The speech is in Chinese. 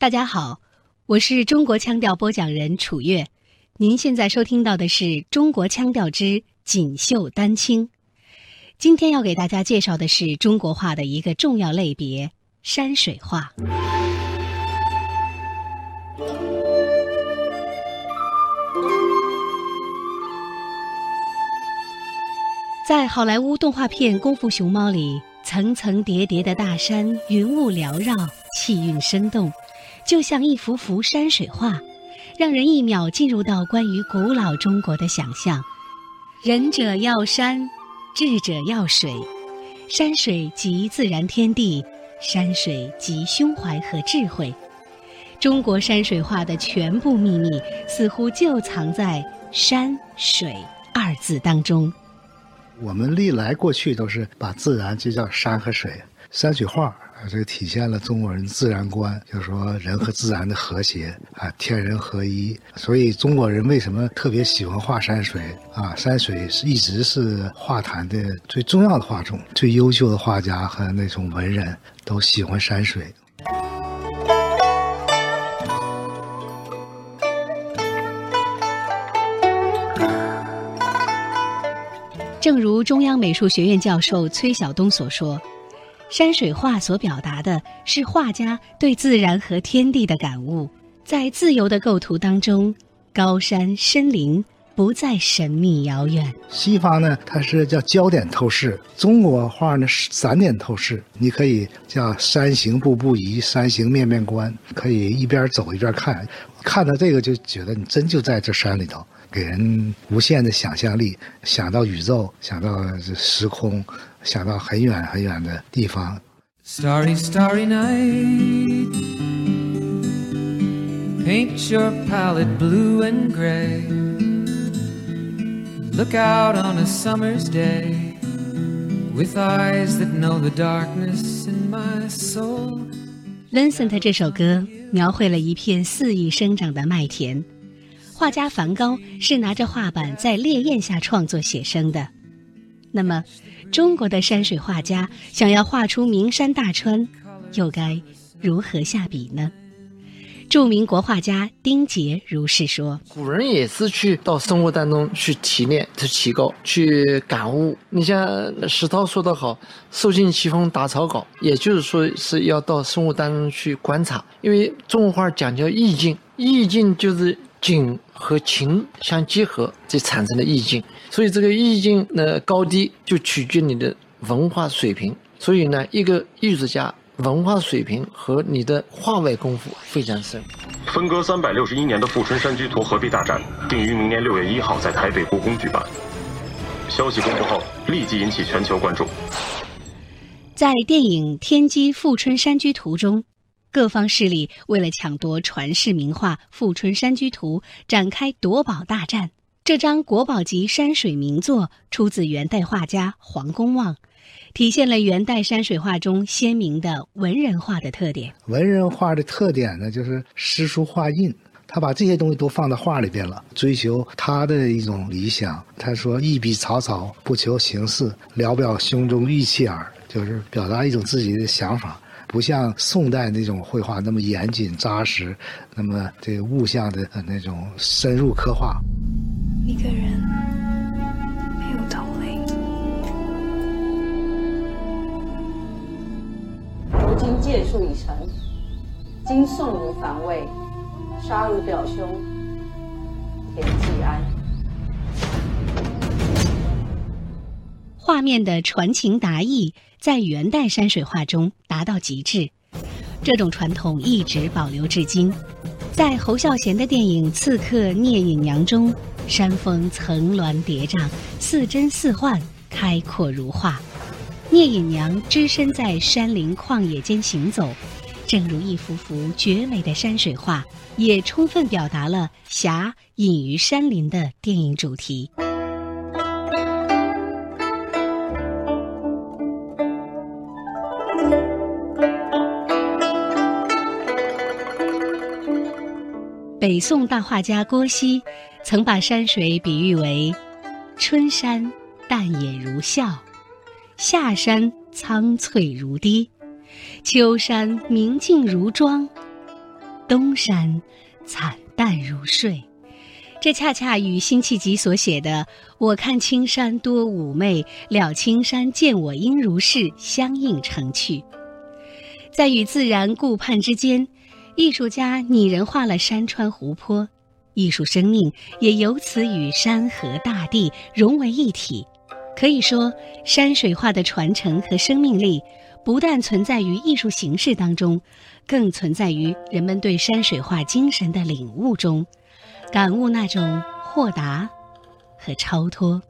大家好，我是中国腔调播讲人楚月。您现在收听到的是中国腔调之锦绣丹青。今天要给大家介绍的是中国画的一个重要类别——山水画。在好莱坞动画片《功夫熊猫》里，层层叠叠的大山，云雾缭绕，气韵生动。就像一幅幅山水画，让人一秒进入到关于古老中国的想象。仁者要山，智者要水，山水即自然天地，山水即胸怀和智慧。中国山水画的全部秘密，似乎就藏在“山水”二字当中。我们历来过去都是把自然就叫山和水，山水画。啊，这个体现了中国人自然观，就是说人和自然的和谐啊，天人合一。所以中国人为什么特别喜欢画山水啊？山水是一直是画坛的最重要的画种，最优秀的画家和那种文人都喜欢山水。正如中央美术学院教授崔晓东所说。山水画所表达的是画家对自然和天地的感悟，在自由的构图当中，高山森林不再神秘遥远。西方呢，它是叫焦点透视；中国画呢是散点透视。你可以叫山行步步移，山行面面观，可以一边走一边看，看到这个就觉得你真就在这山里头，给人无限的想象力，想到宇宙，想到时空。想到很远很远的地方。Starry, starry night. Paint your palette blue and gray. Look out on a summer's day with eyes that know the darkness in my soul. lincent 这首歌描绘了一片肆意生长的麦田，画家梵高是拿着画板在烈焰下创作写生的。那么，中国的山水画家想要画出名山大川，又该如何下笔呢？著名国画家丁杰如是说：“古人也是去到生活当中去提炼、去提高、去感悟。你像石涛说得好，‘受尽奇风打草稿’，也就是说是要到生活当中去观察。因为中国画讲究意境，意境就是景。”和情相结合，就产生的意境。所以这个意境的高低就取决你的文化水平。所以呢，一个艺术家文化水平和你的画外功夫非常深。分割三百六十一年的《富春山居图》合璧大展定于明年六月一号在台北故宫举办。消息公布后，立即引起全球关注。在电影《天机富春山居图》中。各方势力为了抢夺传世名画《富春山居图》，展开夺宝大战。这张国宝级山水名作出自元代画家黄公望，体现了元代山水画中鲜明的文人画的特点。文人画的特点呢，就是诗书画印，他把这些东西都放到画里边了，追求他的一种理想。他说：“一笔草草，不求形似，聊表胸中玉气耳。”就是表达一种自己的想法。不像宋代那种绘画那么严谨扎实，那么这个物象的那种深入刻画。一个人没有同类。如今借术已成，今送如防卫，杀如表兄，田季安。画面的传情达意。在元代山水画中达到极致，这种传统一直保留至今。在侯孝贤的电影《刺客聂隐娘》中，山峰层峦叠嶂，似真似幻，开阔如画。聂隐娘只身在山林旷野间行走，正如一幅幅绝美的山水画，也充分表达了侠隐于山林的电影主题。北宋大画家郭熙曾把山水比喻为：春山淡野如笑，夏山苍翠如滴，秋山明净如妆，东山惨淡如睡。这恰恰与辛弃疾所写的“我看青山多妩媚，了青山见我应如是”相映成趣。在与自然顾盼之间，艺术家拟人化了山川湖泊，艺术生命也由此与山河大地融为一体。可以说，山水画的传承和生命力，不但存在于艺术形式当中，更存在于人们对山水画精神的领悟中。感悟那种豁达和超脱。